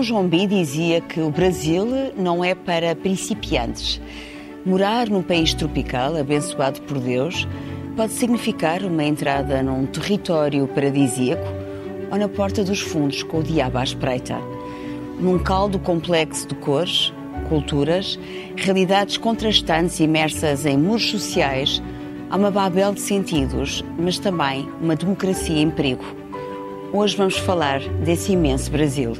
Tom Jombi dizia que o Brasil não é para principiantes. Morar num país tropical, abençoado por Deus, pode significar uma entrada num território paradisíaco ou na porta dos fundos com o diabo à espreita. Num caldo complexo de cores, culturas, realidades contrastantes imersas em muros sociais, há uma babel de sentidos, mas também uma democracia em perigo. Hoje vamos falar desse imenso Brasil.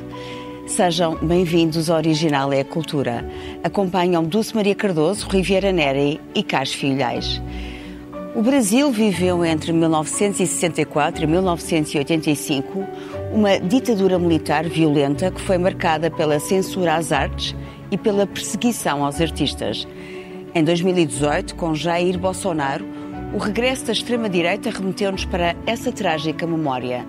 Sejam bem-vindos ao Original é a Cultura. Acompanham Dulce Maria Cardoso, Riviera Neri e Carlos Filhais. O Brasil viveu entre 1964 e 1985 uma ditadura militar violenta que foi marcada pela censura às artes e pela perseguição aos artistas. Em 2018, com Jair Bolsonaro, o regresso da extrema-direita remeteu-nos para essa trágica memória.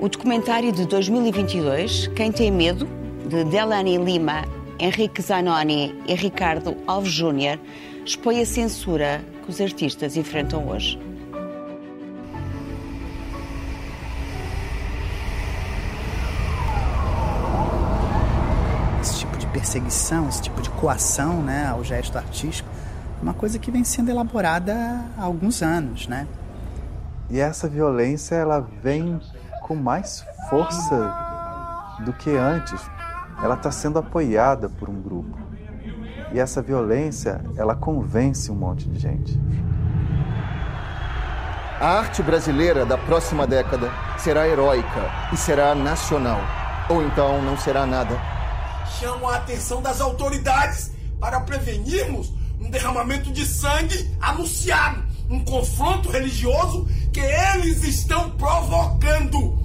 O documentário de 2022, Quem Tem Medo, de Delany Lima, Henrique Zanoni e Ricardo Alves Júnior, expõe a censura que os artistas enfrentam hoje. Esse tipo de perseguição, esse tipo de coação né, ao gesto artístico, é uma coisa que vem sendo elaborada há alguns anos, né? E essa violência, ela vem com mais força do que antes. Ela está sendo apoiada por um grupo. E essa violência, ela convence um monte de gente. A arte brasileira da próxima década será heróica e será nacional. Ou então não será nada. Chamo a atenção das autoridades para prevenirmos um derramamento de sangue anunciado, um confronto religioso que eles estão provocando.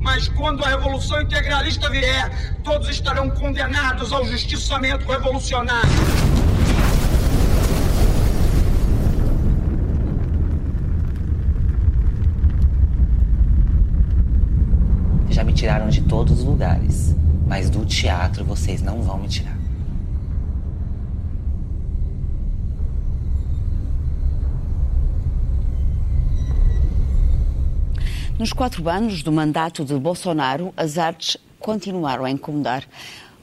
Mas quando a revolução integralista vier, todos estarão condenados ao justiçamento revolucionário. Já me tiraram de todos os lugares, mas do teatro vocês não vão me tirar. Nos quatro anos do mandato de Bolsonaro, as artes continuaram a incomodar.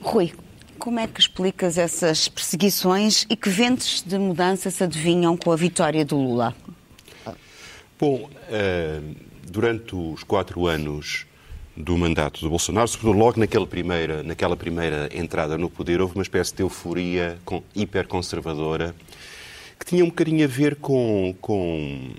Rui, como é que explicas essas perseguições e que ventos de mudança se adivinham com a vitória do Lula? Bom, uh, durante os quatro anos do mandato do Bolsonaro, sobretudo logo naquela primeira, naquela primeira entrada no poder, houve uma espécie de euforia hiperconservadora que tinha um bocadinho a ver com, com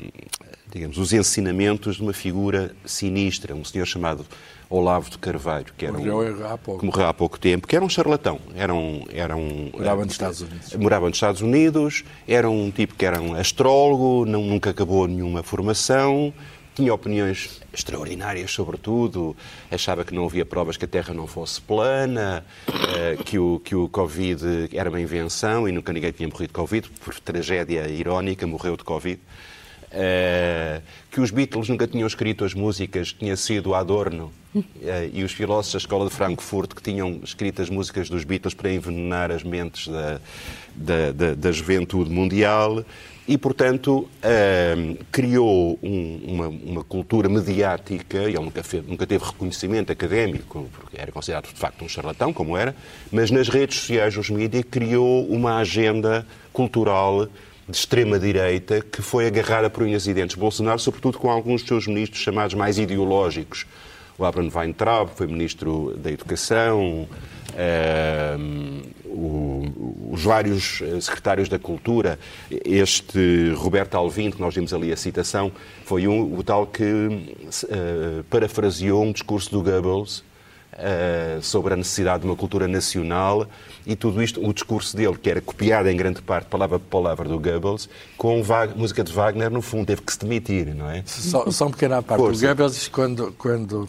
digamos, os ensinamentos de uma figura sinistra, um senhor chamado Olavo de Carvalho, que era um, morreu há pouco. que morreu há pouco tempo, que era um charlatão, era um, era um morava nos Estados Unidos, morava nos Estados Unidos, era um tipo que era um astrólogo, não, nunca acabou nenhuma formação, tinha opiniões extraordinárias sobre tudo, achava que não havia provas que a Terra não fosse plana, que, o, que o Covid era uma invenção e nunca ninguém tinha morrido de Covid, por tragédia irónica, morreu de Covid. Uh, que os Beatles nunca tinham escrito as músicas, tinha sido Adorno. Uh, e os filósofos da Escola de Frankfurt que tinham escrito as músicas dos Beatles para envenenar as mentes da, da, da, da juventude mundial. E, portanto, uh, criou um, uma, uma, cultura mediática, ele nunca, fez, nunca teve reconhecimento académico, porque era considerado de facto um charlatão, como era, mas nas redes sociais, nos mídias, criou uma agenda cultural de extrema-direita que foi agarrada por unhas e dentes Bolsonaro, sobretudo com alguns dos seus ministros chamados mais ideológicos. O Abraham Weintraub foi ministro da Educação, uh, o, os vários secretários da Cultura. Este Roberto Alvim, que nós vimos ali a citação, foi um, o tal que uh, parafraseou um discurso do Goebbels, Uh, sobre a necessidade de uma cultura nacional e tudo isto, o discurso dele, que era copiado em grande parte, palavra por palavra, do Goebbels, com música de Wagner, no fundo, teve que se demitir, não é? Só, só um pequeno à parte. Força. O Goebbels, quando, quando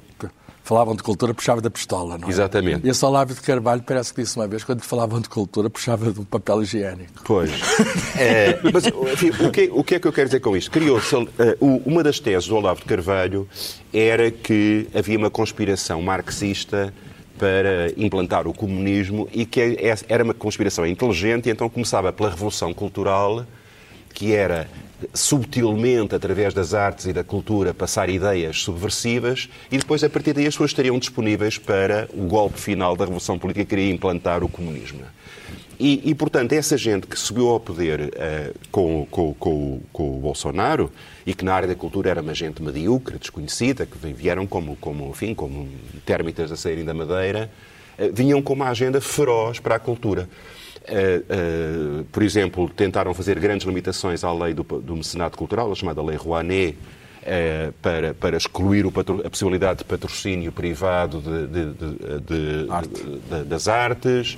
falavam de cultura, puxava da pistola, não é? Exatamente. E esse Olavo de Carvalho parece que disse uma vez, quando falavam de cultura, puxava de um papel higiênico. Pois. é, mas enfim, o, que, o que é que eu quero dizer com isto? Criou-se. Uh, uma das teses do Olavo de Carvalho era que havia uma conspiração marxista para implantar o comunismo e que é, era uma conspiração inteligente e então começava pela Revolução Cultural que era subtilmente, através das artes e da cultura, passar ideias subversivas e depois, a partir daí, as pessoas estariam disponíveis para o golpe final da Revolução Política que queria implantar o comunismo. E, e, portanto, essa gente que subiu ao poder uh, com, com, com, com, o Bolsonaro e que na área da cultura era uma gente medíocre, desconhecida, que vieram como, como, enfim, como térmitas a saírem da madeira, uh, vinham com uma agenda feroz para a cultura. Uh, uh, por exemplo, tentaram fazer grandes limitações à lei do, do mecenato cultural, a chamada Lei Rouanet, uh, para, para excluir a possibilidade de patrocínio privado de, de, de, Arte. das artes.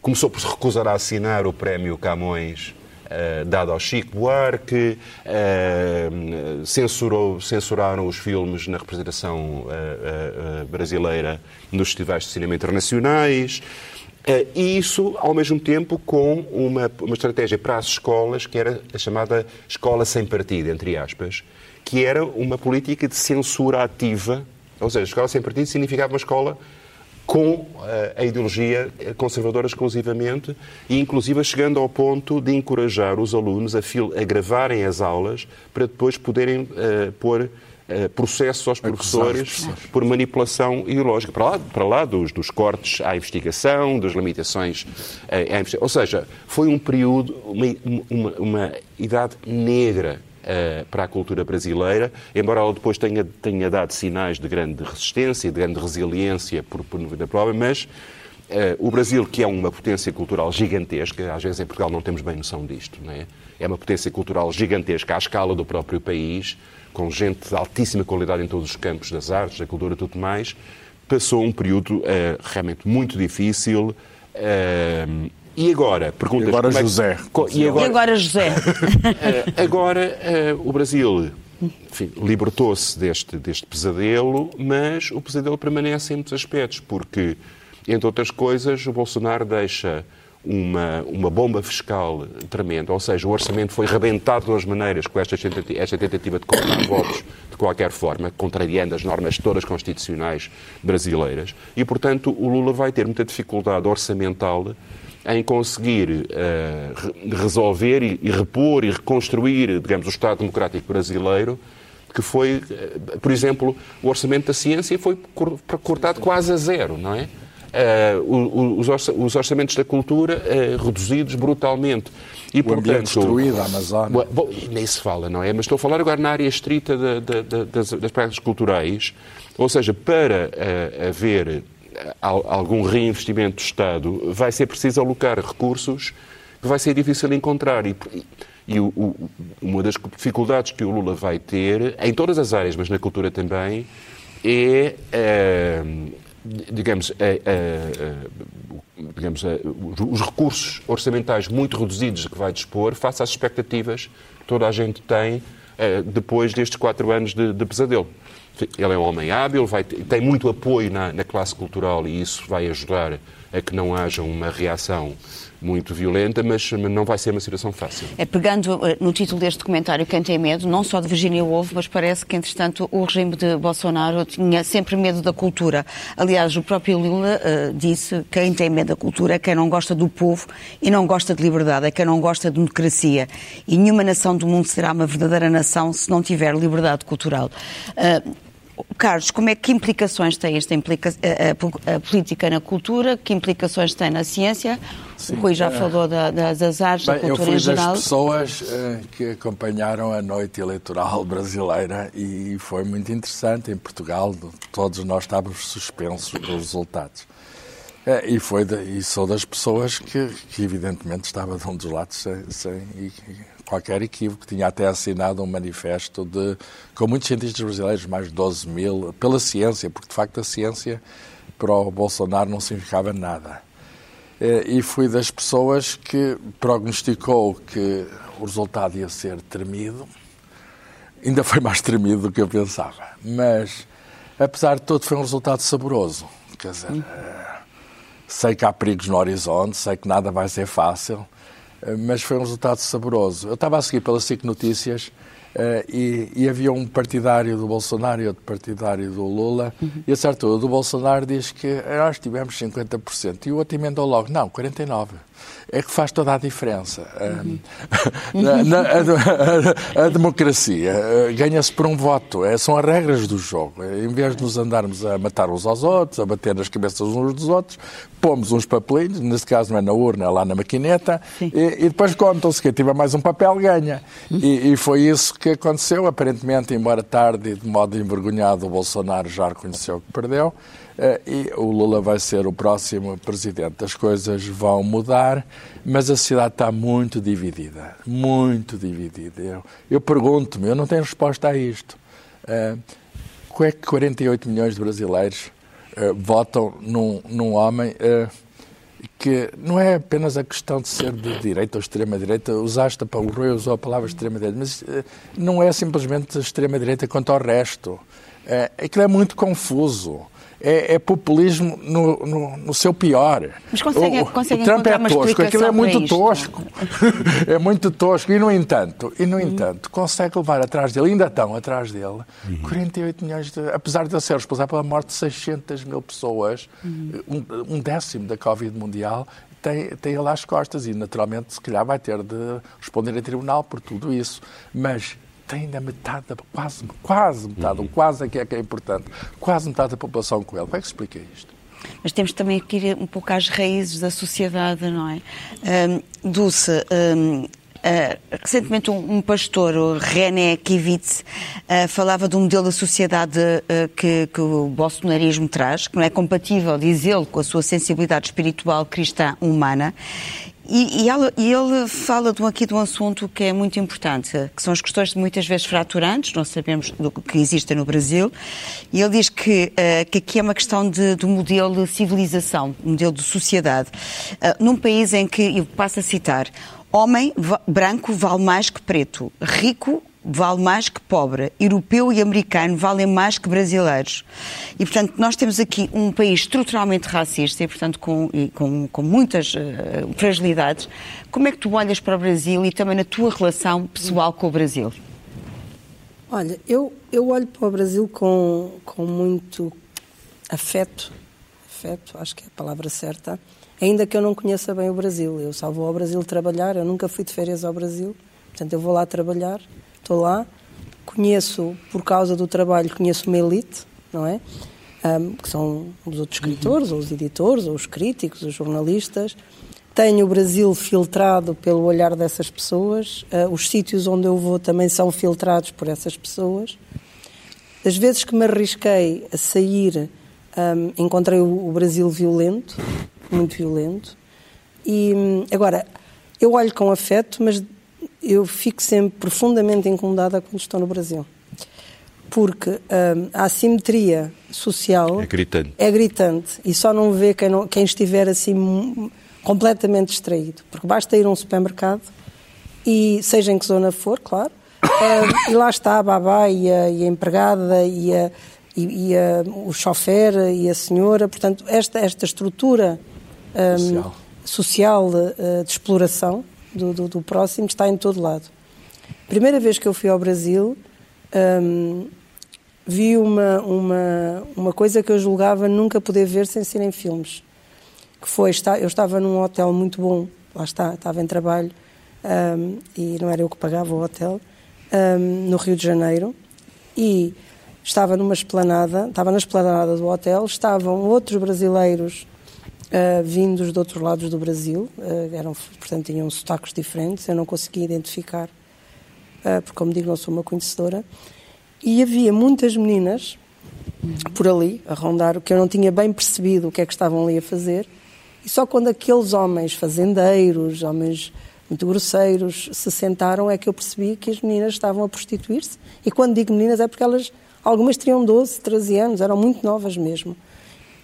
começou por se recusar a assinar o prémio Camões Uh, dado ao Chico Buarque, uh, censurou, censuraram os filmes na representação uh, brasileira nos festivais de cinema internacionais. E isso, ao mesmo tempo, com uma, uma estratégia para as escolas, que era a chamada escola sem partido, entre aspas, que era uma política de censura ativa, ou seja, a escola sem partido significava uma escola com eh, a ideologia conservadora exclusivamente e, inclusive, chegando ao ponto de encorajar os alunos a, fil a gravarem as aulas para depois poderem uh, pôr uh, processos aos professores por manipulação ideológica, para lá, para lá dos, dos cortes à investigação, das limitações à investigação. Ou seja, foi um período, uma, uma, uma idade negra uh, para a cultura brasileira, embora ela depois tenha, tenha dado sinais de grande resistência, de grande resiliência por, por da prova, mas uh, o Brasil, que é uma potência cultural gigantesca, às vezes em Portugal não temos bem noção disto, não é? É uma potência cultural gigantesca à escala do próprio país, com gente de altíssima qualidade em todos os campos das artes, da cultura e tudo mais, passou um período uh, realmente muito difícil. E agora? Perguntas, e agora é José. E agora, e agora José? uh, agora uh, o Brasil libertou-se deste, deste pesadelo, mas o pesadelo permanece em muitos aspectos, porque, entre outras coisas, o Bolsonaro deixa uma, uma bomba fiscal tremenda, ou seja, o orçamento foi rebentado de duas maneiras com esta tentativa, esta tentativa de cortar votos de qualquer forma, contrariando as normas todas constitucionais brasileiras, e, portanto, o Lula vai ter muita dificuldade orçamental em conseguir uh, resolver e, e, repor e reconstruir, digamos, o Estado Democrático Brasileiro, que foi, uh, por exemplo, o orçamento da ciência foi cortado quase a zero, não é? Uh, os orçamentos da cultura reduzidos brutalmente. E, o portanto, destruído, a Amazônia. Bom, nem se fala, não é? Mas estou a falar agora na área estrita das, das práticas culturais, ou seja, para haver algum reinvestimento do Estado, vai ser preciso alocar recursos que vai ser difícil encontrar. E, e o, o, uma das dificuldades que o Lula vai ter, em todas as áreas, mas na cultura também, é, é digamos, é, é, digamos os recursos orçamentais muito reduzidos que vai dispor face às expectativas que toda a gente tem depois destes quatro anos de, de pesadelo. Ele é um homem hábil, vai, tem muito apoio na, na classe cultural e isso vai ajudar a que não haja uma reação muito violenta, mas não vai ser uma situação fácil. É pegando eh, no título deste documentário Quem tem medo, não só de Virginia Woolf, mas parece que, entretanto, o regime de Bolsonaro tinha sempre medo da cultura. Aliás, o próprio Lula uh, disse que quem tem medo da cultura é quem não gosta do povo e não gosta de liberdade, é quem não gosta de democracia. E nenhuma nação do mundo será uma verdadeira nação se não tiver liberdade cultural. Uh, Carlos, como é que implicações tem esta implica a, a, a, política na cultura? Que implicações tem na ciência? Sim, o Rui já é... falou da, das artes, bem, da cultura em geral. Eu fui das pessoas uh, que acompanharam a noite eleitoral brasileira e foi muito interessante. Em Portugal, todos nós estávamos suspensos dos resultados. Uh, e, foi de, e sou das pessoas que, que, evidentemente estava de um dos lados sem, sem e, qualquer equívoco. Tinha até assinado um manifesto de, com muitos cientistas brasileiros, mais de 12 mil, pela ciência, porque de facto a ciência para o Bolsonaro não significava nada. Eh, e fui das pessoas que prognosticou que o resultado ia ser tremido. Ainda foi mais tremido do que eu pensava. Mas, apesar de tudo, foi um resultado saboroso. Quer dizer, eh, sei que há perigos no horizonte, sei que nada vai ser fácil, mas foi um resultado saboroso. Eu estava a seguir pela SIC Notícias Uh, e, e, havia um partidário do Bolsonaro e outro partidário do Lula, uhum. e a certa altura do Bolsonaro diz que nós tivemos 50%, e o outro emendou logo, não, 49% é que faz toda a diferença. Uhum. Na, na, a, a, a, democracia eh, ganha-se por um voto, é, são as regras do jogo. Em vez de nos andarmos a matar uns aos outros, a bater nas cabeças uns dos outros, pomos uns papelinhos, nesse caso não é na urna, é lá na maquineta, e, e, depois contam-se. Quem tiver mais um papel ganha. E, e, foi isso que aconteceu. Aparentemente, embora tarde e de modo envergonhado, o Bolsonaro já reconheceu que perdeu. Eh, e o Lula vai ser o próximo presidente. As coisas vão mudar, mas a sociedade está muito dividida, muito dividida. Eu, eu pergunto-me, eu não tenho resposta a isto. Uh, como é que 48 milhões de brasileiros uh, votam num, num homem uh, que não é apenas a questão de ser de direita ou extrema-direita, usaste, o Rui usou a palavra extrema-direita, mas não é simplesmente extrema-direita quanto ao resto. Aquilo é muito confuso é, é populismo no, no, no, seu pior. Mas consegue, o, consegue o Trump é tosco, aquilo é muito tosco. é muito tosco. E, no entanto, e, no uhum. entanto consegue levar atrás dele, ainda estão atrás dele, uhum. 48 milhões de. Apesar de ele ser responsável pela morte de 600 mil pessoas, uhum. um, um décimo da Covid mundial, tem, tem ele às costas e, naturalmente, se calhar vai ter de responder a tribunal por tudo isso. Mas tem ainda metade, da, quase, quase metade, uhum. quase aqui é que é importante, quase metade da população com ele. Como é que se explica isto? Mas temos também que ir um pouco às raízes da sociedade, não é? Um, Dulce, um, Uh, recentemente um, um, pastor, o René Kivitz, uh, falava de um modelo da sociedade uh, que, que, o bolsonarismo traz, que não é compatível, diz ele, com a sua sensibilidade espiritual cristã humana. E, e, ela, e, ele fala de aqui de um assunto que é muito importante, que são as questões muitas vezes fraturantes, nós sabemos do que existem no Brasil, e ele diz que, uh, que aqui é uma questão de, um modelo de civilização, modelo de sociedade. Uh, num país em que, eu passo a citar, homem branco vale mais que preto, rico vale mais que pobre, europeu e americano valem mais que brasileiros. E, portanto, nós temos aqui um país estruturalmente racista e, portanto, com, e com, com muitas uh, fragilidades. Como é que tu olhas para o Brasil e também na tua relação pessoal com o Brasil? Olha, eu, eu olho para o Brasil com, com muito afeto, afeto, acho que é a palavra certa, ainda que eu não conheça bem o Brasil. Eu só vou ao Brasil trabalhar, eu nunca fui de férias ao Brasil, portanto eu vou lá trabalhar estou lá, conheço, por causa do trabalho, conheço uma elite, não é? Um, que são os outros escritores, ou os editores, ou os críticos, os jornalistas. Tenho o Brasil filtrado pelo olhar dessas pessoas, uh, os sítios onde eu vou também são filtrados por essas pessoas. As vezes que me arrisquei a sair, um, encontrei o, o Brasil violento, muito violento. E hum, agora, eu olho com afeto, mas eu fico sempre profundamente incomodada quando estou no Brasil. Porque hum, a assimetria social é gritante. é gritante e só não vê quem, não, quem estiver assim completamente distraído. Porque basta ir a um supermercado e, seja em que zona for, claro, hum, e lá está a babá e a, e a empregada e, a, e, e a, o chofer e a senhora. Portanto, esta, esta estrutura um, social, social de, eh, de exploração do, do, do, próximo está em todo lado. Primeira vez que eu fui ao Brasil, hum, vi uma, uma, uma coisa que eu julgava nunca poder ver sem ser em filmes. Que foi, eu estava num hotel muito bom, lá está, estava em trabalho, um, e não era eu que pagava o hotel, um, no Rio de Janeiro, e estava numa esplanada, estava na esplanada do hotel, estavam outros brasileiros uh, vindos de outros lados do Brasil, uh, eram, portanto tinham sotaques diferentes, eu não conseguia identificar, uh, porque como digo, não sou uma conhecedora, e havia muitas meninas por ali, a rondar, que eu não tinha bem percebido o que é que estavam ali a fazer, e só quando aqueles homens fazendeiros, homens muito grosseiros, se sentaram é que eu percebi que as meninas estavam a prostituir-se. E quando digo meninas é porque elas, algumas teriam 12, 13 anos, eram muito novas mesmo.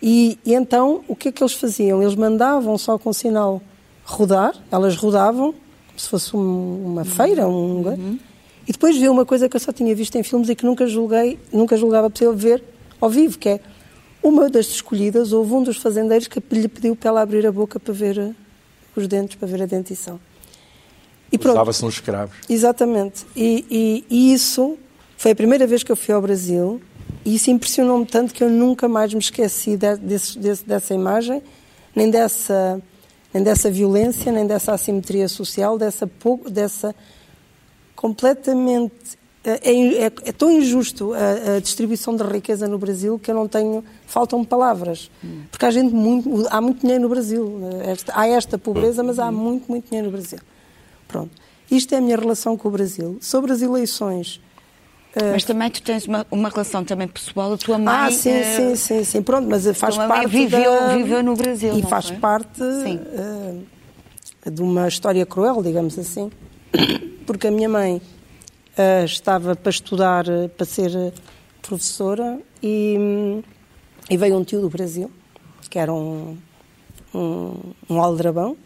E, e, então, o que é que eles faziam? Eles mandavam só com sinal rodar, elas rodavam, como se fosse um, uma feira, um, uhum. e depois viu uma coisa que eu só tinha visto em filmes e que nunca julguei, nunca julgava possível ver ao vivo, que é uma das escolhidas, houve um dos fazendeiros que lhe pediu para ela abrir a boca para ver os dentes, para ver a dentição. E. Usava-se nos escravos. Exatamente. E, e- e isso foi a primeira vez que eu fui ao Brasil e isso impressionou-me tanto que eu nunca mais me esqueci de- desse- desse- dessa imagem, nem dessa, nem dessa violência, nem dessa assimetria social, dessa, dessa completamente. É, é- é tão injusto a, a distribuição da riqueza no Brasil que eu não tenho. Faltam palavras. Porque há gente muito. Há muito dinheiro no Brasil. Esta- há esta pobreza, mas há muito, muito dinheiro no Brasil. Pronto. Isto é a minha relação com o Brasil. Sobre as eleições. Eh, Mas também tu tens uma, uma relação também pessoal, a tua mãe... ah, sim, eh, sim, sim, sim. Pronto, mas faz parte. viveu- da- viveu no Brasil, E faz foi? parte eh, de uma história cruel, digamos assim. Porque a minha mãe eh, estava para estudar, para ser professora, e, hum, e veio um tio do Brasil, que era um, um, um aldrabão,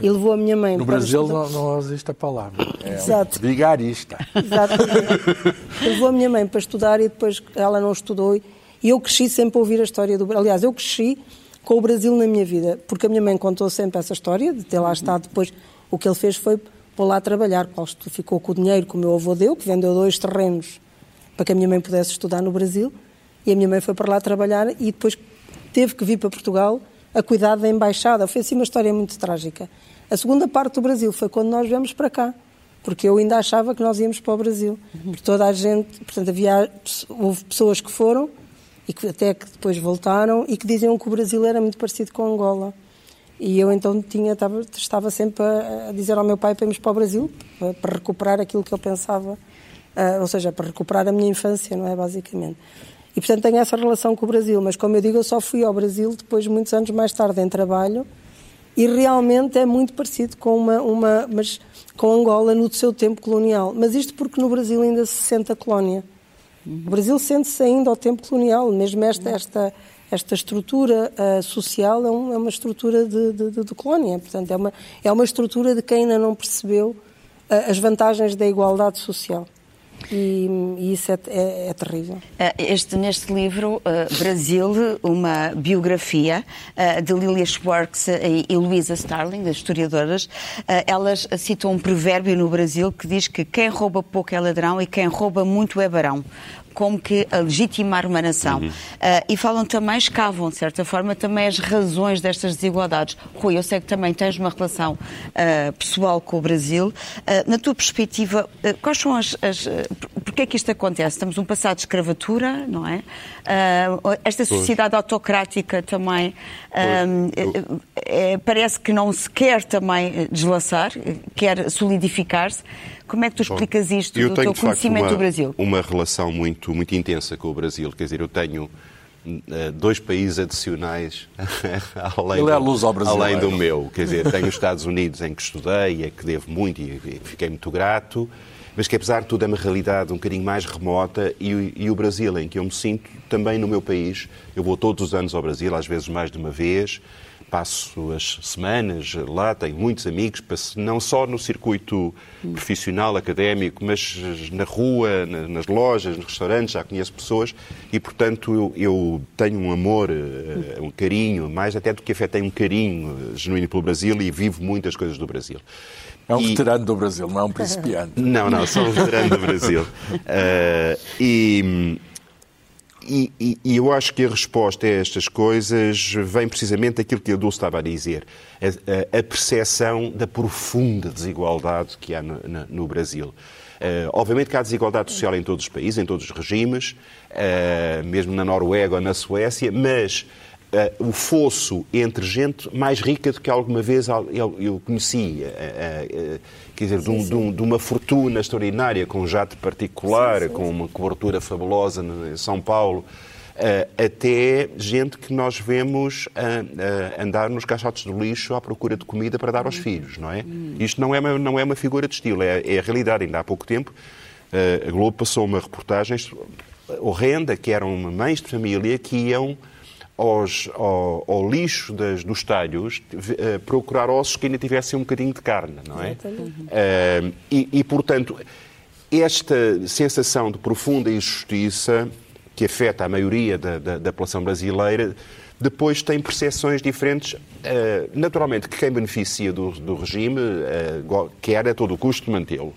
e levou a minha mãe No Brasil não, não existe a palavra. É Exato. um vigarista. Exatamente. Levou a minha mãe para estudar e depois ela não estudou. E eu cresci sempre a ouvir a história do Brasil. Aliás, eu cresci com o Brasil na minha vida, porque a minha mãe contou sempre essa história de ter lá estado. Depois, o que ele fez foi pôr lá trabalhar. Paulo ficou com o dinheiro que o meu avô deu, que vendeu dois terrenos para que a minha mãe pudesse estudar no Brasil. E a minha mãe foi para lá trabalhar e depois teve que vir para Portugal a cuidar da embaixada. Foi assim uma história muito trágica. A segunda parte do Brasil foi quando nós viemos para cá porque eu ainda achava que nós íamos para o Brasil. Porque toda a gente, portanto, havia, houve pessoas que foram e que até que depois voltaram e que diziam que o Brasil era muito parecido com Angola. E eu então tinha, estava, estava sempre a, a dizer ao meu pai para irmos para o Brasil, para, para recuperar aquilo que eu pensava, ah, ou seja, para recuperar a minha infância, não é, basicamente. E portanto tenho essa relação com o Brasil, mas como eu digo, eu só fui ao Brasil depois, muitos anos mais tarde, em trabalho, e realmente é muito parecido com uma, uma mas com Angola no seu tempo colonial. Mas isto porque no Brasil ainda se sente a colónia. O Brasil sente-se ainda ao tempo colonial, mesmo esta, esta, esta estrutura ah, social é, um- é uma estrutura de, de- de- de colónia. Portanto, é uma, é uma estrutura de quem ainda não percebeu ah, as vantagens da igualdade social. E, e isso é, é- é terrível. Eh, Este, neste livro, eh, Brasil, uma biografia eh, de Lilia Schwartz e, e Starling, das historiadoras, eh, elas citam um provérbio no Brasil que diz que quem rouba pouco é ladrão e quem rouba muito é barão. Como que a legitimar uma nação. Eh, e falam também, escavam, de certa forma, também as razões destas desigualdades. Rui, eu sei que também tens uma relação eh, pessoal com o Brasil. Eh, na tua perspectiva, quais são as. as por- Porquê é que isto acontece? Estamos num passado de escravatura, não é? Esta sociedade autocrática também eh, parece que não se quer também deslaçar, quer solidificar-se. Como é que tu explicas isto Eu do tenho, teu de facto, conhecimento uma, do Brasil? uma relação muito, muito intensa com o Brasil. Quer dizer, eu tenho eh, dois países adicionais além, Ele é do, luso-brasileiro. além do meu. Quer dizer, tenho os Estados Unidos em que estudei, é que devo muito e e fiquei muito grato, mas que apesar de tudo é uma realidade um bocadinho mais remota e, o- e o Brasil, em que eu me sinto também no meu país. Eu vou todos os anos ao Brasil, às vezes mais de uma vez. Passo as semanas lá, tenho muitos amigos, não só no circuito profissional, académico, mas na rua, na- nas lojas, nos restaurantes, já conheço pessoas e, portanto, eu, eu tenho um amor, eh, um carinho, mais até do que afé, tenho um carinho genuíno pelo Brasil e vivo muitas coisas do Brasil. É um E- veterano do Brasil, não é um principiante. não, não, sou um veterano do Brasil. Eh, e, e, e- eu acho que a resposta a estas coisas vem precisamente daquilo que a Dulce estava a dizer. A, a- percepção da profunda desigualdade que há no, no Brasil. Eh, obviamente que há desigualdade social em todos os países, em todos os regimes, eh, mesmo na Noruega ou na Suécia, mas o fosso entre gente mais rica do que alguma vez eu, eu conheci, eh, eh, eh, quer dizer, de, um- de um- de uma fortuna extraordinária, com um jato particular, com uma cobertura fabulosa em São Paulo, eh, até gente que nós vemos ah, ah, andar nos caixotes do lixo à procura de comida para dar aos filhos, não é? Isto não é uma, não é uma figura de estilo, é, é a realidade. Ainda há pouco tempo eh, a Globo passou uma reportagem horrenda, que eram mães de família que iam aos- ao, ao lixo das- dos talhos eh, procurar ossos que ainda tivessem um bocadinho de carne, não é? Eh, e, e, portanto, esta sensação de profunda injustiça que afeta a maioria da, da- da população brasileira depois tem percepções diferentes. Uh, naturalmente, que quem beneficia do, do regime uh, quer a todo o custo mantê-lo.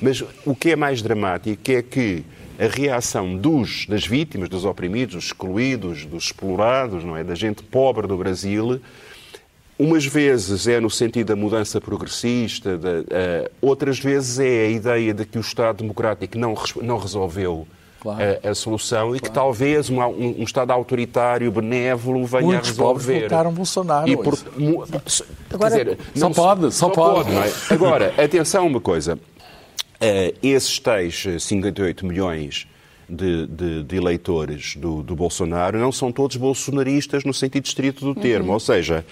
Mas o que é mais dramático é que a reação dos, das vítimas, dos oprimidos, dos excluídos, dos explorados, não é? da gente pobre do Brasil, umas vezes é no sentido da mudança progressista, de, uh, outras vezes é a ideia de que o Estado democrático não, não resolveu claro. a, a, solução claro. e que talvez um, um, um, Estado autoritário, benévolo, venha Muitos a resolver. Muitos votaram Bolsonaro. E por, mu, Agora, dizer, só não, pode, só, só pode. pode é? Agora, atenção uma coisa. Uh, esses tais 58 milhões de, de, de eleitores do, do, Bolsonaro não são todos bolsonaristas no sentido estrito do termo. Uhum. Ou seja,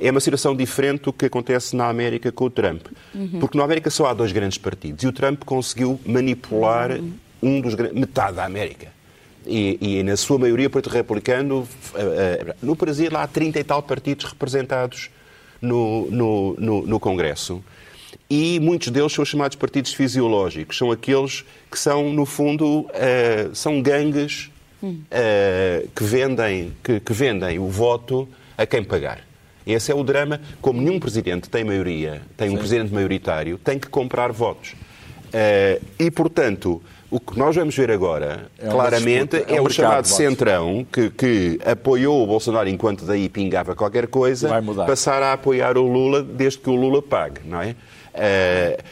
é uma situação diferente do que acontece na América com o Trump. Uhum. Porque na América só há dois grandes partidos e o Trump conseguiu manipular uhum. um dos metade da América. E, e, na sua maioria o Partido Republicano. Uh, no Brasil há 30 e tal partidos representados no, no, no, no Congresso e muitos deles são chamados partidos fisiológicos. São aqueles que são, no fundo, uh, são gangues uh, que, vendem, que, que, vendem o voto a quem pagar. Esse é o drama. Como nenhum presidente tem maioria, tem um Sim. presidente maioritário, tem que comprar votos. Uh, e, portanto, o que nós vamos ver agora, é claramente, disputa, é, é o chamado Centrão, que, que, apoiou o Bolsonaro enquanto daí pingava qualquer coisa, passar a apoiar o Lula desde que o Lula pague, não é? Uh,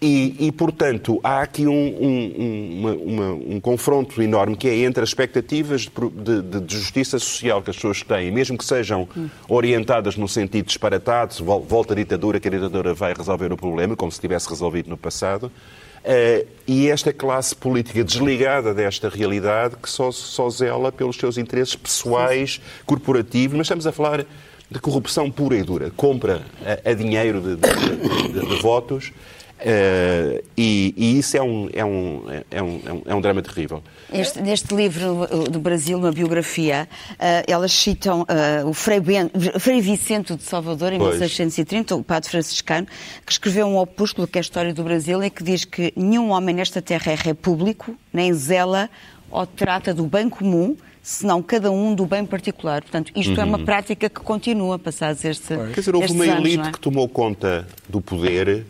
e, e, portanto, há aqui um, um, uma, uma, um, confronto enorme que é entre as expectativas de, de, de, justiça social que as pessoas têm, mesmo que sejam orientadas no sentido disparatado, volta à ditadura, que a ditadura vai resolver o problema, como se tivesse resolvido no passado, uh, e esta classe política desligada desta realidade que só, só zela pelos seus interesses pessoais, corporativos, mas estamos a falar de corrupção pura e dura, compra a, a dinheiro de, de, de, de votos. Uh, e, e, isso é um, é, um, é, um, é um drama terrível. Este, neste livro do Brasil, uma biografia, uh, elas citam uh, o Frei, ben, Frei Vicente de Salvador, em pois. 1630, o padre franciscano, que escreveu um opúsculo que é a história do Brasil, em que diz que nenhum homem nesta terra é repúblico, nem zela ou trata do bem comum, senão cada um do bem particular. Portanto, isto uhum. é uma uhum. prática que continua, passados este Quer dizer, houve uma elite é? que tomou conta do poder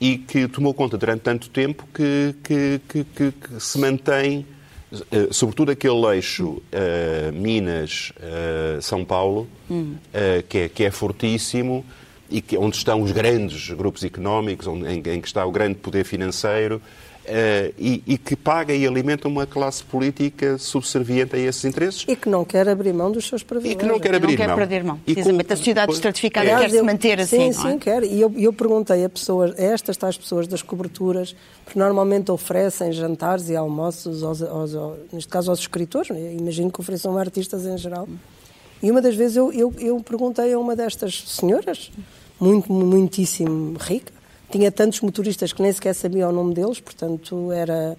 e que tomou conta durante tanto tempo que, que, que, que, que se mantém, uh, sobretudo aquele eixo uh, Minas-São uh, Paulo, uhum. que, é, que é fortíssimo e que, onde estão os grandes grupos económicos, onde, em, em que está o grande poder financeiro, Uh, e, e, que paga e alimenta uma classe política subserviente a esses interesses. E que não quer abrir mão dos seus privilégios. E que não quer abrir não quer mão. perder mão. E Precisamente, com... a sociedade estratificada é. quer se manter assim, Sim, sim, é? quer. E eu, eu perguntei a pessoas, a estas tais pessoas das coberturas, que normalmente oferecem jantares e almoços, aos, aos, aos, neste caso aos escritores, imagino que ofereçam a artistas em geral. E uma das vezes eu, eu, eu perguntei a uma destas senhoras, muito, muitíssimo rica, tinha tantos motoristas que nem sequer sabia o nome deles, portanto era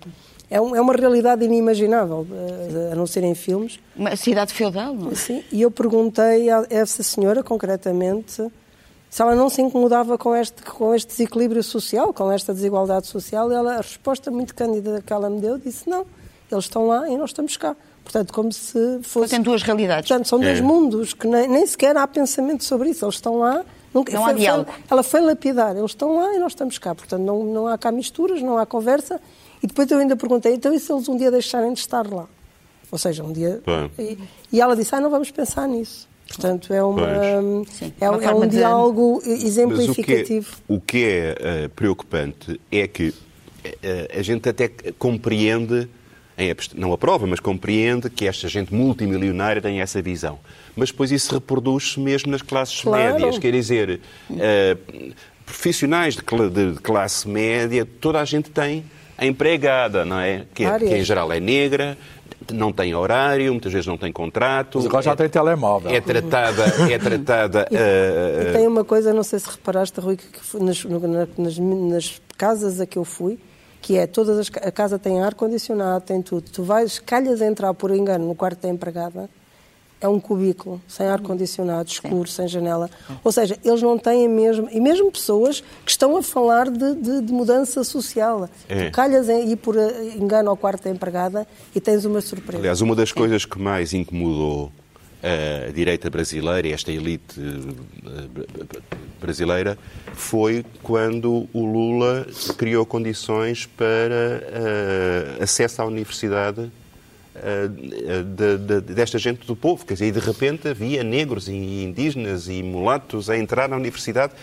é, um, é uma realidade inimaginável, a, a não ser em filmes. Uma cidade feudal, não é? Sim, e eu perguntei a essa senhora, concretamente, se ela não se incomodava com este, com este desequilíbrio social, com esta desigualdade social, e ela, a resposta muito cândida que ela me deu disse, não, eles estão lá e nós estamos cá. Portanto, como se fosse... Tem duas realidades. Portanto, são dois é. mundos que nem, nem sequer há pensamento sobre isso. Eles estão lá Nunca, não foi, há diálogo. Foi, ela foi lapidar. Eles estão lá e nós estamos cá. Portanto, não, não há cá misturas, não há conversa. E depois eu ainda perguntei, então e se eles um dia deixarem de estar lá? Ou seja, um dia... E, e, ela disse, ah, não vamos pensar nisso. Portanto, é, uma, Sim, é, uma é um de... diálogo exemplificativo. Mas o que é, o que é uh, preocupante é que uh, a gente até compreende, não aprova, mas compreende que esta gente multimilionária tem essa visão mas depois isso reproduz-se mesmo nas classes claro. médias. Quer dizer, uh, profissionais de, de, classe média, toda a gente tem a empregada, não é? Que, é, que em geral é negra, não tem horário, muitas vezes não tem contrato. Mas agora já é, tem telemóvel. É tratada. É tratada e, uh, e tem uma coisa, não sei se reparaste, Rui, que nas, nas, nas casas a que eu fui, que é todas as, a casa tem ar condicionado, tem tudo. Tu vais, calhas a entrar por engano no quarto da empregada, é um cubículo, sem ar-condicionado, escuro, Sim. sem janela. Ou seja, eles não têm mesmo. E mesmo pessoas que estão a falar de, de, de mudança social. É. Tu calhas em ir por engano ao quarto da empregada e tens uma surpresa. Aliás, uma das coisas que mais incomodou a direita brasileira, esta elite eh, brasileira, foi quando o Lula criou condições para uh, acesso à universidade de, de, desta gente do povo. Quer dizer, e de repente havia negros e indígenas e mulatos a entrar na universidade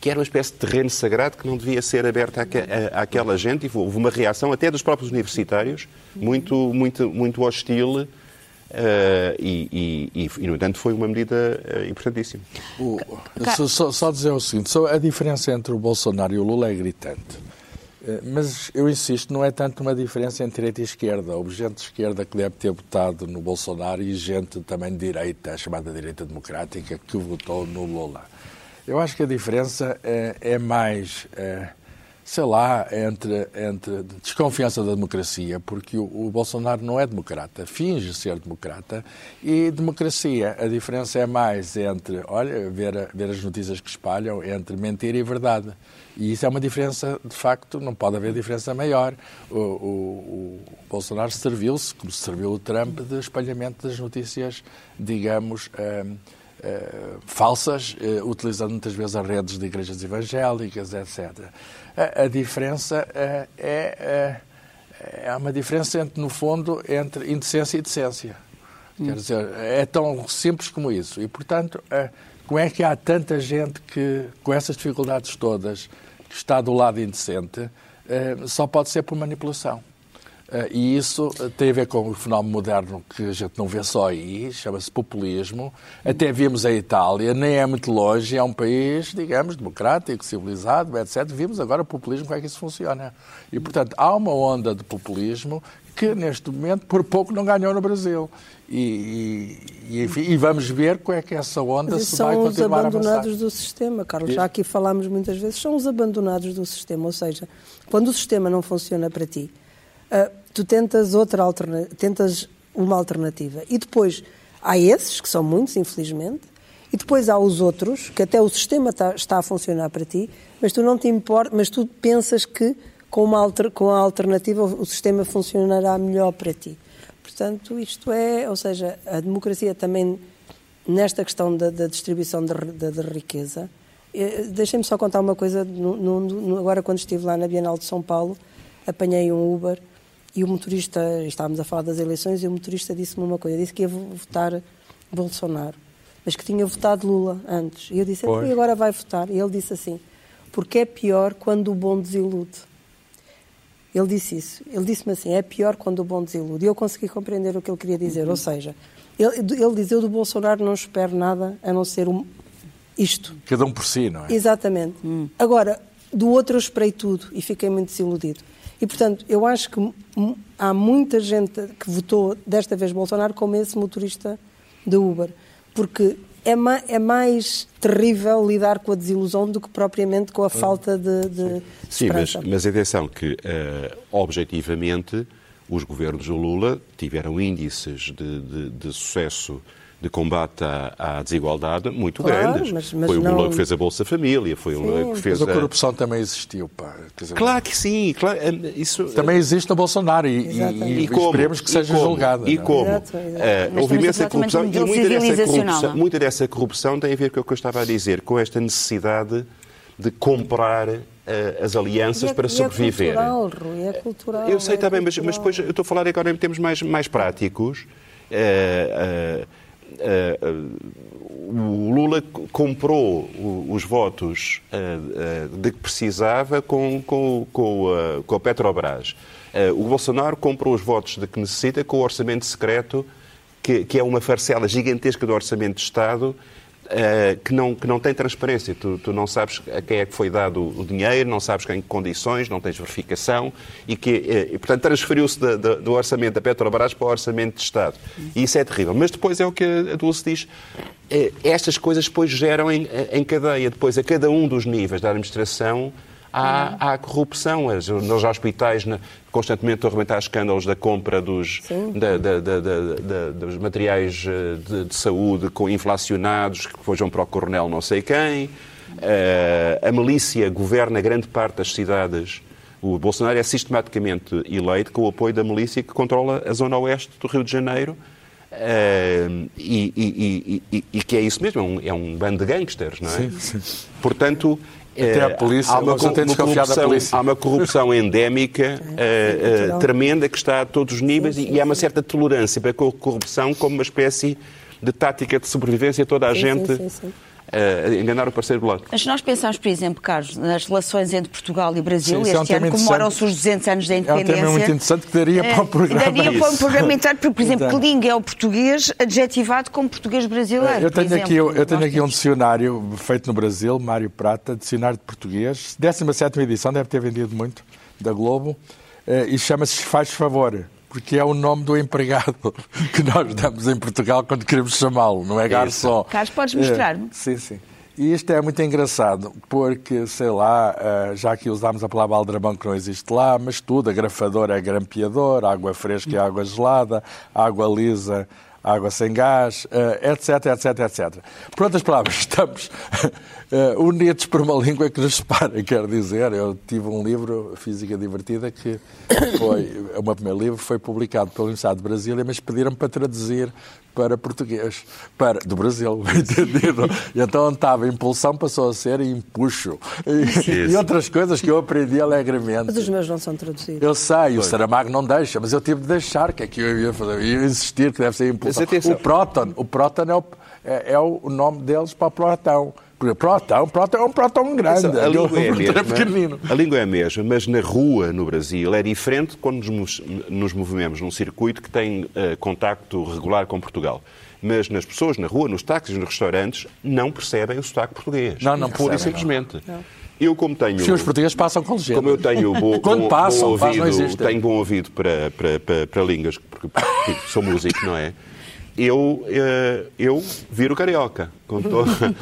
que era uma espécie de terreno sagrado que não devia ser aberto à, à, àquela gente e houve uma reação até dos próprios universitários muito, muito, muito hostil Uh, e, e, e, no entanto, foi uma medida uh, importantíssima. O, só, só, dizer o seguinte: só a diferença entre o Bolsonaro e o Lula é gritante. Uh, mas eu insisto, não é tanto uma diferença entre direita e esquerda. Houve gente de esquerda que deve ter votado no Bolsonaro e gente também de direita, chamada direita democrática, que votou no Lula. Eu acho que a diferença é, é mais sei lá, entre, entre desconfiança da democracia, porque o, o, Bolsonaro não é democrata, finge ser democrata, e democracia, a diferença é mais entre, olha, ver, ver as notícias que espalham, entre mentira e verdade. E isso é uma diferença, de facto, não pode haver diferença maior. O, o, o Bolsonaro serviu-se, como se serviu o Trump, de espalhamento das notícias, digamos, hum, Uh, falsas, uh, utilizando muitas vezes as redes de igrejas evangélicas, etc a, a diferença é, é, é uma diferença, entre, no fundo, entre indecência e decência. Hum. Quer dizer, é tão simples como isso. E, portanto, como é que há tanta gente que, com essas dificuldades todas, que está do lado indecente, só pode ser por manipulação. Eh, e isso eh, tem a ver com o fenómeno moderno que a gente não vê só aí, chama-se populismo. Até vimos a Itália, nem é muito longe, é um país, digamos, democrático, civilizado, etc. Vimos agora o populismo, como é que isso funciona. E, portanto, há uma onda de populismo que, neste momento, por pouco não ganhou no Brasil. E, e, enfim, e vamos ver como é que essa onda se vai continuar a São os abandonados do sistema, Carlos. Já aqui falámos muitas vezes, são os abandonados do sistema. Ou seja, quando o sistema não funciona para ti, uh, tu tentas outra alternativa, tentas uma alternativa. E depois há esses, que são muitos, infelizmente, e depois há os outros, que até o sistema está, está a funcionar para ti, mas tu não te importa, mas tu pensas que com, uma alter, com a alternativa o sistema funcionará melhor para ti. Portanto, isto é, ou seja, a democracia também, nesta questão da, da distribuição da riqueza, eh, deixem-me só contar uma coisa, no, no, agora quando estive lá na Bienal de São Paulo, apanhei um Uber e o motorista, estávamos a falar das eleições, e o motorista disse-me uma coisa: disse que ia votar Bolsonaro, mas que tinha votado Lula antes. E eu disse: então, e agora vai votar? E ele disse assim: porque é pior quando o bom desilude. Ele disse isso. Ele disse-me assim: é pior quando o bom desilude. E eu consegui compreender o que ele queria dizer. Uhum. Ou seja, ele, ele diz: eu do Bolsonaro não espero nada a não ser um, isto. Cada um por si, não é? Exatamente. Hum. Agora, do outro eu esperei tudo e fiquei muito desiludido. E, portanto, eu acho que há muita gente que votou desta vez Bolsonaro como esse motorista da Uber, porque é, ma é, mais terrível lidar com a desilusão do que propriamente com a falta de, de Sim, mas, mas atenção que, uh, objetivamente, os governos do Lula tiveram índices de, de, de sucesso de combate à, à desigualdade muito claro, grandes. Mas, mas foi o Lula que fez a Bolsa Família, foi sim, o Lula que fez mas a... corrupção também existiu, pá. Dizer, claro que sim. Claro, hum, isso... Também existe no Bolsonaro e, e, e como, esperemos que seja julgada. E como? Exato, exato. Uh, houve imensa corrupção e muita dessa corrupção, muita dessa corrupção tem a ver com o que eu estava a dizer, com esta necessidade de comprar uh, as alianças é, para sobreviver. É cultural, Rui, é cultural. Eu sei, é também, mas, mas depois eu estou a falar agora em termos mais, mais práticos. Uh, o Lula comprou os votos de que precisava com, com, com, a, com a Petrobras. O Bolsonaro comprou os votos de que necessita com o orçamento secreto, que, que é uma parcela gigantesca do orçamento de Estado, Uh, que, não, que não tem transparência. Tu, tu, não sabes a quem é que foi dado o dinheiro, não sabes em que condições, não tens verificação e que, uh, e, portanto, transferiu-se do orçamento da Petrobras para o orçamento de Estado. E isso é terrível. Mas depois é o que a Dulce diz. Uh, estas coisas depois geram em, em cadeia. Depois, a cada um dos níveis da administração, há, há corrupção. Nos hospitais constantemente estão a arrebentar escândalos da compra dos, da, da, da, dos materiais eh, de, de, saúde com inflacionados que depois vão para o coronel não sei quem. Uh, a milícia governa grande parte das cidades. O Bolsonaro é sistematicamente eleito com o apoio da milícia que controla a zona oeste do Rio de Janeiro. Uh, Uh, e, e, e, e, que é isso mesmo, é um, é um bando de gangsters, não é? Sim, sim. Portanto, até a polícia, há uma, uma, uma corrupção, há uma corrupção endémica uh, uh, tremenda que está a todos os níveis sim, sim, e há uma certa tolerância para a corrupção como uma espécie de tática de sobrevivência. Toda a gente uh, enganar o parceiro lado. Mas nós pensarmos, por exemplo, Carlos, nas relações entre Portugal e Brasil, Sim, este é um ano comemoram-se os 200 anos da independência. É um tema muito interessante que daria para o programa. Daria para um programa inteiro, porque, por exemplo, então. que língua é o português adjetivado como português brasileiro. Eu tenho exemplo, aqui, eu, eu tenho aqui um dicionário feito no Brasil, Mário Prata, dicionário de português, 17 edição, deve ter vendido muito, da Globo, eh, e chama-se Faz Favor porque é o nome do empregado que nós damos em Portugal quando queremos chamá-lo, não é garçom. Carlos, podes mostrar-me? É, sim, sim. E isto é muito engraçado, porque, sei lá, eh, já que usámos a palavra aldrabão que não existe lá, mas tudo, a grafadora é grampeador, água fresca é água gelada, água lisa água sem gás, etc, etc, etc. Por outras palavras, estamos uh, unidos por uma língua que nos separa, quer dizer. Eu tive um livro, Física Divertida, que foi, o meu primeiro livro foi publicado pela Universidade de Brasília, mas pediram-me para traduzir para português, para, do Brasil, entendido. E então estava impulsão, passou a ser empuxo. E, e, outras coisas que eu aprendi alegremente. Mas os meus não são traduzidos. Eu sei, o Saramago não deixa, mas eu tive de deixar, que é que eu ia fazer? Eu ia insistir que deve ser impulsão. O próton, o próton é o, é, é o nome deles para o Protão, próton é um próton grande. A língua é, a mesma, a língua é a mesma, mas na rua, no Brasil, é diferente quando nos, nos movemos num circuito que tem uh, contacto regular com Portugal. Mas nas pessoas, na rua, nos táxis, nos restaurantes, não percebem o sotaque português. Não, não Pura e simplesmente. Não. Eu, como tenho. Os portugueses passam com legenda. Como eu tenho bo, Quando bom, passam, bom ouvido, tenho bom ouvido para, para, para, para línguas, porque, porque sou músico, não é? Eu, uh, eu viro carioca. Com todo... uh, uh,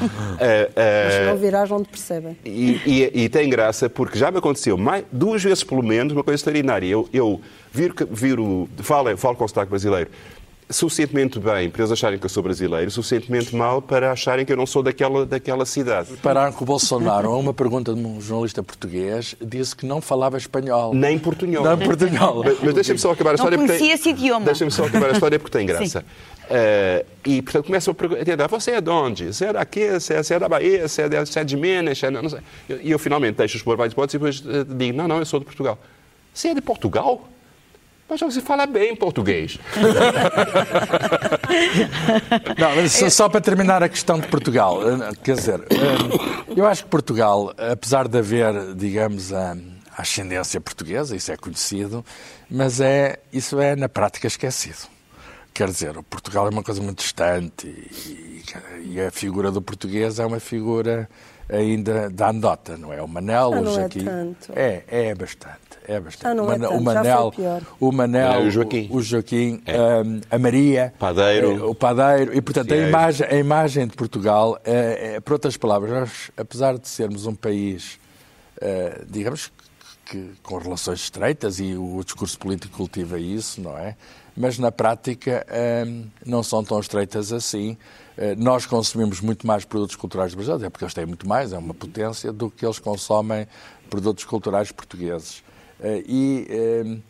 Mas se não virás onde percebem. E, e, e, tem graça porque já me aconteceu mais, duas vezes pelo menos uma coisa extraordinária. Eu, eu viro, viro falo, falo com o sotaque brasileiro suficientemente bem para eles acharem que eu sou brasileiro, suficientemente mal para acharem que eu não sou daquela, daquela cidade. Pararam com o Bolsonaro, a uma pergunta de um jornalista português, disse que não falava espanhol. Nem portunhol. Nem portunhol. Mas, mas deixem-me só acabar a história. Não conhecia tem... esse idioma. Deixem-me só acabar a história porque tem graça. Uh, e, portanto, começam a perguntar, você é de onde? Você é daqui? Você é, você é da Bahia? Você é de, você é de Minas? É, não, sei. E eu, finalmente deixo os mais hipóteses e depois uh, digo, não, não, eu sou de Portugal. Você é de Portugal? Mas você fala bem português. não, só, só para terminar a questão de Portugal, eh, quer dizer, eu acho que Portugal, apesar de haver, digamos, a ascendência portuguesa, isso é conhecido, mas é, isso é na prática esquecido. Quer dizer, o Portugal é uma coisa muito distante e, e, a figura do português é uma figura ainda da anedota, não é? O Manel, ah, o Joaquim. É, tanto. é, é bastante. É bastante. Ah, não o, é tanto. o Manel, o Manel, o Joaquim, o, Joaquim é. um, a Maria, Padeiro. Eh, o Padeiro, e portanto a imagem, a imagem de Portugal, é, é, por outras palavras, nós, apesar de sermos um país, digamos, que, com relações estreitas e o discurso político cultiva isso, não é? mas na prática hum, não são tão estreitas assim. Eh, nós consumimos muito mais produtos culturais brasileiros, é porque eles têm muito mais, é uma potência, do que eles consomem produtos culturais portugueses. Eh, e hum,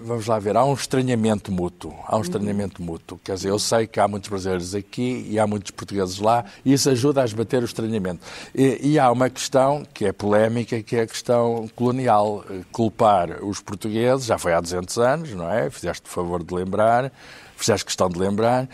vamos lá ver, há um estranhamento mútuo, há um estranhamento mútuo. Quer dizer, eu sei que há muitos brasileiros aqui e há muitos portugueses lá, e isso ajuda a esbater o estranhamento. E, e há uma questão que é polémica, que é a questão colonial. Eh, culpar os portugueses, já foi há 200 anos, não é? Fizeste o favor de lembrar, fizeste questão de lembrar.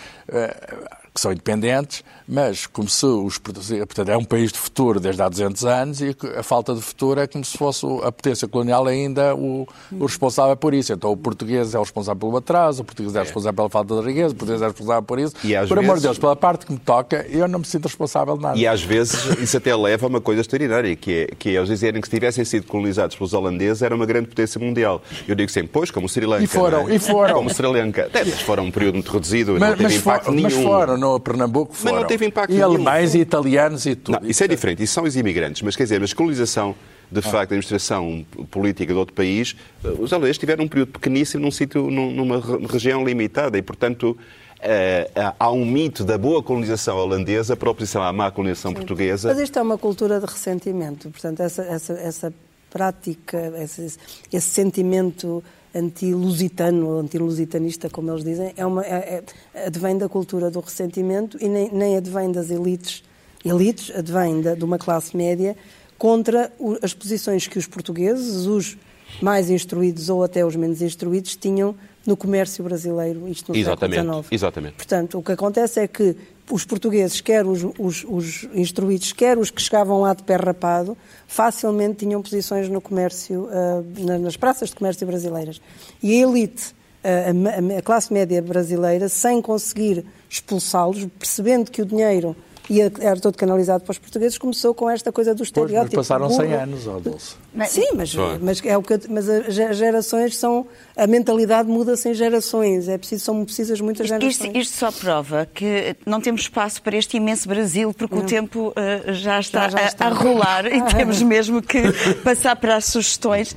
Que são independentes, mas como se os portanto, é um país de futuro desde há 200 anos e a falta de futuro é como se fosse a potência colonial ainda o, o responsável por isso. Então o português é o responsável pelo atraso, o português é o responsável pela falta de riqueza, o português é responsável por isso. E por vezes... amor de Deus, pela parte que me toca, eu não me sinto responsável de nada. E às vezes isso até leva a uma coisa extraordinária, que é, que é eles dizerem que se tivessem sido colonizados pelos holandeses era uma grande potência mundial. Eu digo sempre, pois, como Sri Lanka. E foram, é? e foram. Como Sri Lanka. Eles foram um período muito reduzido, mas, não teve impacto for, nenhum. Mas foram, no Pernambuco foram. Mas não teve impacto e nenhum. alemães e italianos e tudo. Não, isso é diferente, isso são os imigrantes, mas quer dizer, mas colonização de facto, a administração política de outro país, os holandeses tiveram um período pequeníssimo num sítio, numa região limitada e, portanto, uh, há um mito da boa colonização holandesa para oposição à má colonização Sim. portuguesa. Mas isto é uma cultura de ressentimento, portanto, essa, essa, essa prática, esse, esse sentimento anti-lusitano ou anti-lusitanista, como eles dizem, é uma, é, é, advém da cultura do ressentimento e nem, nem advém das elites. Elites advém da, de uma classe média contra o, as posições que os portugueses, os mais instruídos ou até os menos instruídos, tinham no comércio brasileiro, isto no exatamente, século XIX. Exatamente. Portanto, o que acontece é que os portugueses, quer os, os, os, instruídos, quer os que chegavam lá de pé rapado, facilmente tinham posições no comércio, uh, nas praças de comércio brasileiras. E a elite, uh, a, a classe média brasileira, sem conseguir expulsá-los, percebendo que o dinheiro e era todo canalizado para os portugueses, começou com esta coisa do estereótipo. Pois, mas passaram 100 anos, ó, Dulce. Sim, mas, mas, é o que, mas as gerações são. A mentalidade muda-se em gerações. É preciso, são precisas muitas isto, gerações. Isto, isto, só prova que não temos espaço para este imenso Brasil, porque não. o tempo uh, já, está já, já está a, a, rolar e temos mesmo que passar para as sugestões. Uh,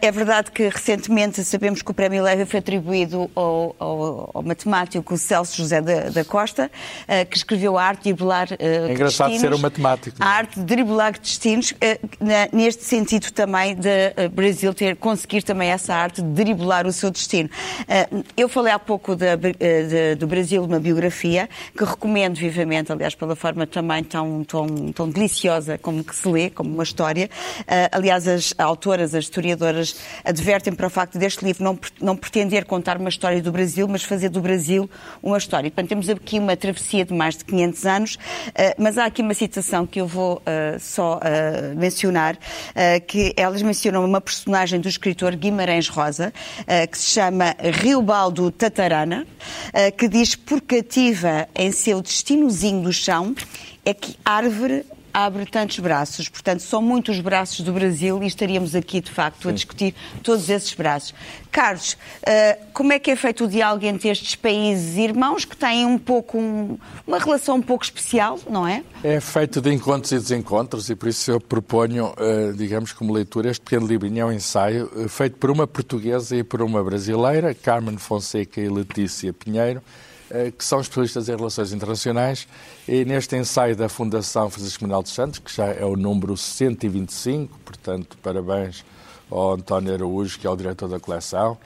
é verdade que recentemente sabemos que o Prémio Leve foi atribuído ao, ao, ao matemático Celso José da, da Costa, uh, que escreveu a arte de driblar É engraçado destinos, ser um matemático. A arte de driblar destinos, neste sentido também de Brasil ter conseguir também essa arte de driblar o seu destino. Eu falei há pouco da, de, do Brasil, uma biografia que recomendo vivamente, aliás, pela forma também tão, tão, tão deliciosa como que se lê, como uma história. Aliás, as autoras, as historiadoras, advertem para o facto deste livro não, não pretender contar uma história do Brasil, mas fazer do Brasil uma história. Portanto, temos aqui uma travessia de mais de 500 anos, mas há aqui uma citação que eu vou só mencionar, que elas mencionam uma personagem do escritor Guimarães Rosa, que se chama Riobaldo Tatarana, que diz por cativa em seu destinozinho do chão é que árvore abre tantos braços. Portanto, são muitos braços do Brasil e estaríamos aqui, de facto, a discutir todos esses braços. Carlos, uh, como é que é feito o diálogo entre estes países irmãos que têm um pouco um, uma relação um pouco especial, não é? É feito de encontros e desencontros e por isso eu proponho, uh, digamos, como leitura, este pequeno livrinho é um ensaio uh, feito por uma portuguesa e por uma brasileira, Carmen Fonseca e Letícia Pinheiro, que são especialistas em relações internacionais, e neste ensaio da Fundação Francisco Manuel dos Santos, que já é o número 125, portanto, parabéns ao António Araújo, que é o diretor da coleção,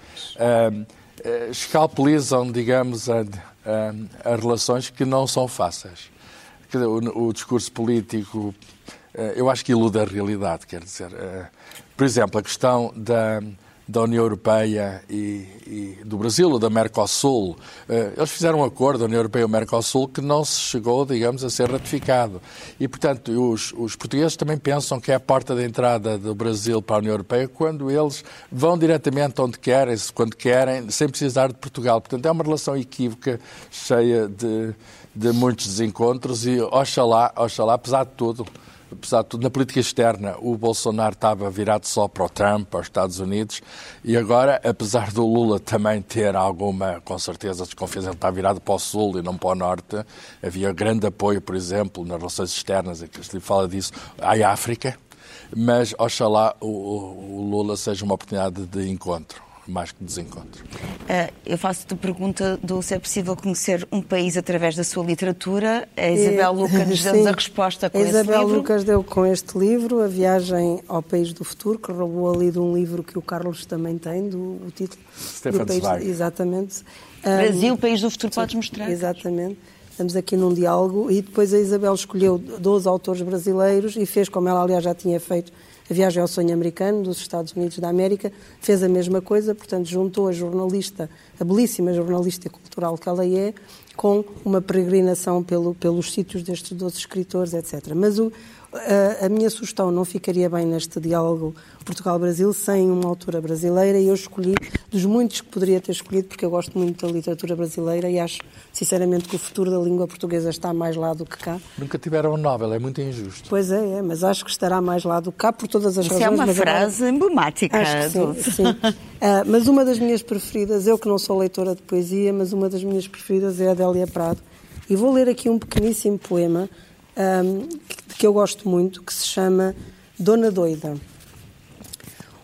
escalpelizam, digamos, as relações que não são fáceis. O, discurso político, eu acho que ilude a realidade, quer dizer, por exemplo, a questão da da União Europeia e, e, do Brasil, ou da Mercosul. Eh, eles fizeram um acordo, a União Europeia e o Mercosul, que não se chegou, digamos, a ser ratificado. E, portanto, os, os portugueses também pensam que é a porta de entrada do Brasil para a União Europeia quando eles vão diretamente onde querem, quando querem, sem precisar de Portugal. Portanto, é uma relação equívoca, cheia de, de muitos desencontros e, oxalá, oxalá, apesar de tudo, apesar de tudo, na política externa, o Bolsonaro estava virado só para o Trump, para os Estados Unidos, e agora, apesar do Lula também ter alguma, com certeza, desconfiança, ele está virado para o Sul e não para o Norte, havia grande apoio, por exemplo, nas relações externas, em que se fala disso, à África, mas, oxalá, o, o Lula seja uma oportunidade de encontro mais que desencontro. Uh, eu faço-te a pergunta do se é possível conhecer um país através da sua literatura. A Isabel Lucas nos deu a resposta com a Isabel esse Lucas deu com este livro, A Viagem ao País do Futuro, que roubou ali de um livro que o Carlos também tem, do o título. Stefan do país, Exatamente. Brasil, um, País do Futuro, podes mostrar? Exatamente. Estamos aqui num diálogo e depois a Isabel escolheu 12 autores brasileiros e fez, como ela aliás já tinha feito, a Viagem ao Sonho Americano, dos Estados Unidos da América, fez a mesma coisa, portanto, juntou a jornalista, a belíssima jornalista cultural que ela é, com uma peregrinação pelo, pelos sítios destes 12 escritores, etc. Mas o, a, minha sugestão não ficaria bem neste diálogo Portugal-Brasil sem uma autora brasileira e eu escolhi dos muitos que poderia ter escolhido porque eu gosto muito da literatura brasileira e acho sinceramente que o futuro da língua portuguesa está mais lá do que cá. Nunca tiveram um Nobel, é muito injusto. Pois é, é mas acho que estará mais lá do que cá por todas as Isso razões. Isso é uma frase agora... emblemática. Acho que sim, sim. uh, mas uma das minhas preferidas, eu que não sou leitora de poesia, mas uma das minhas preferidas é a Adélia Prado. E vou ler aqui um pequeníssimo poema um, que eu gosto muito, que se chama Dona Doida.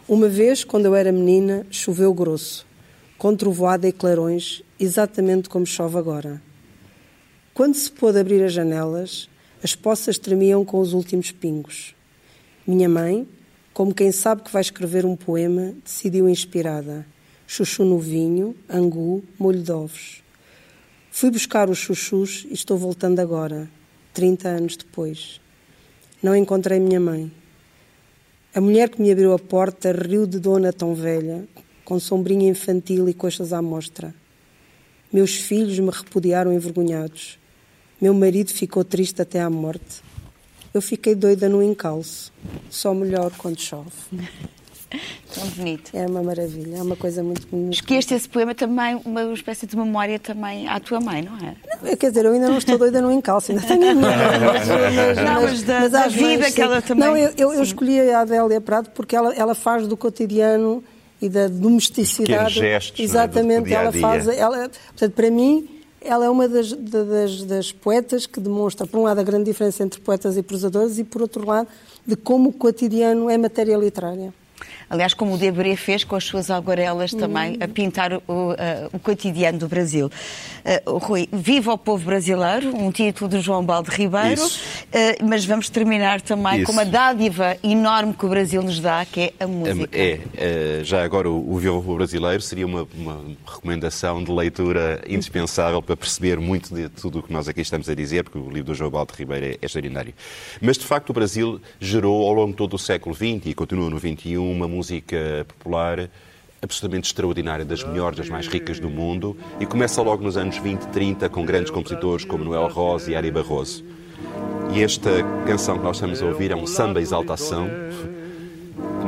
Uma vez, quando eu era menina, choveu grosso, com trovoada e clarões, exatamente como chove agora. Quando se pôde abrir as janelas, as poças tremiam com os últimos pingos. Minha mãe, Como quem sabe que vai escrever um poema, decidiu inspirada. Chuchu no vinho, angu, molho de ovos. Fui buscar os chuchus e estou voltando agora, 30 anos depois. Não encontrei minha mãe. A mulher que me abriu a porta riu de dona tão velha, com sombrinha infantil e coxas à mostra. Meus filhos me repudiaram envergonhados. Meu marido ficou triste até à morte. Eu fiquei doida no encalço. Só melhor quando chove. Tão bonito. É uma maravilha, é uma coisa muito bonita. Esqueceste esse poema também, uma espécie de memória também à tua mãe, não é? Eu, quer dizer, eu ainda não estou doida no encalço, ainda tenho a minha. Mas, mas, Não, mas da- da às vida vezes, que ela também- Não, eu, eu, eu escolhi a Adélia Prado porque ela, ela faz do cotidiano e da domesticidade. Gestos, não é? Do- Exatamente, do dia a ela dia. faz. Ela, portanto, para mim, ela é uma das, da- das, das poetas que demonstra, por um lado, a grande diferença entre poetas e prosadores e, por outro lado, de como o cotidiano é matéria literária. Aliás, como o Debré fez com as suas aguarelas também, a pintar o, uh, o cotidiano do Brasil. Uh, Rui, Viva o Povo Brasileiro, um título de João Balde Ribeiro, uh, mas vamos terminar também Isso. com uma dádiva enorme que o Brasil nos dá, que é a música. É, é, já agora o, o Viva o Povo Brasileiro seria uma, uma recomendação de leitura indispensável para perceber muito de tudo o que nós aqui estamos a dizer, porque o livro do João Baldo Ribeiro é, é extraordinário. Mas, de facto, o Brasil gerou ao longo de todo o século XX e continua no XXI uma música popular absolutamente extraordinária, das melhores, das mais ricas do mundo, e começa logo nos anos 20, 30, com grandes compositores como Noel Rosa e Ari Barroso. E esta canção que nós estamos a ouvir é um samba exaltação,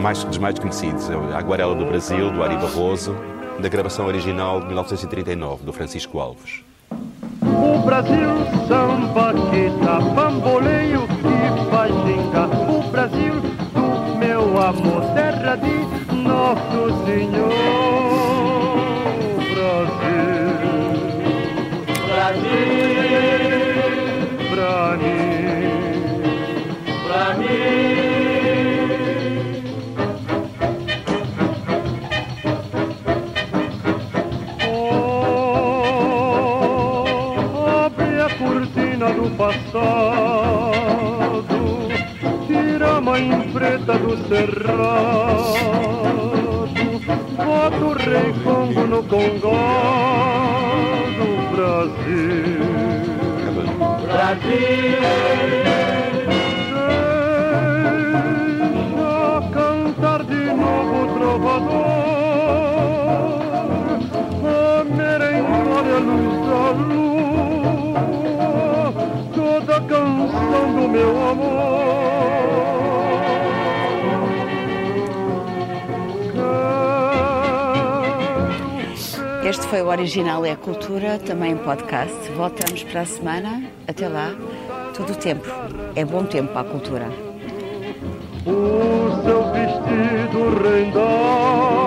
mais, dos mais conhecidos. É a Aguarela do Brasil, do Ari Barroso, da gravação original de 1939, do Francisco Alves. O Brasil samba que dá bamboleio e faz. O Brasil do meu amor, Nosso Senhor. Brasil, Brasil, pra mim, pra mim. Abre a cortina do passado, tira a mãe preta do cerrado, bota o rei Congo no congado, Brasil. Brasil. Deixa cantar de novo trovador, a merengar a luz da lua, toda a canção do meu amor. Este foi o Original é Cultura, também em podcast. Voltamos para a semana. Até lá, todo o tempo. É bom tempo para a cultura. o seu vestido rendado,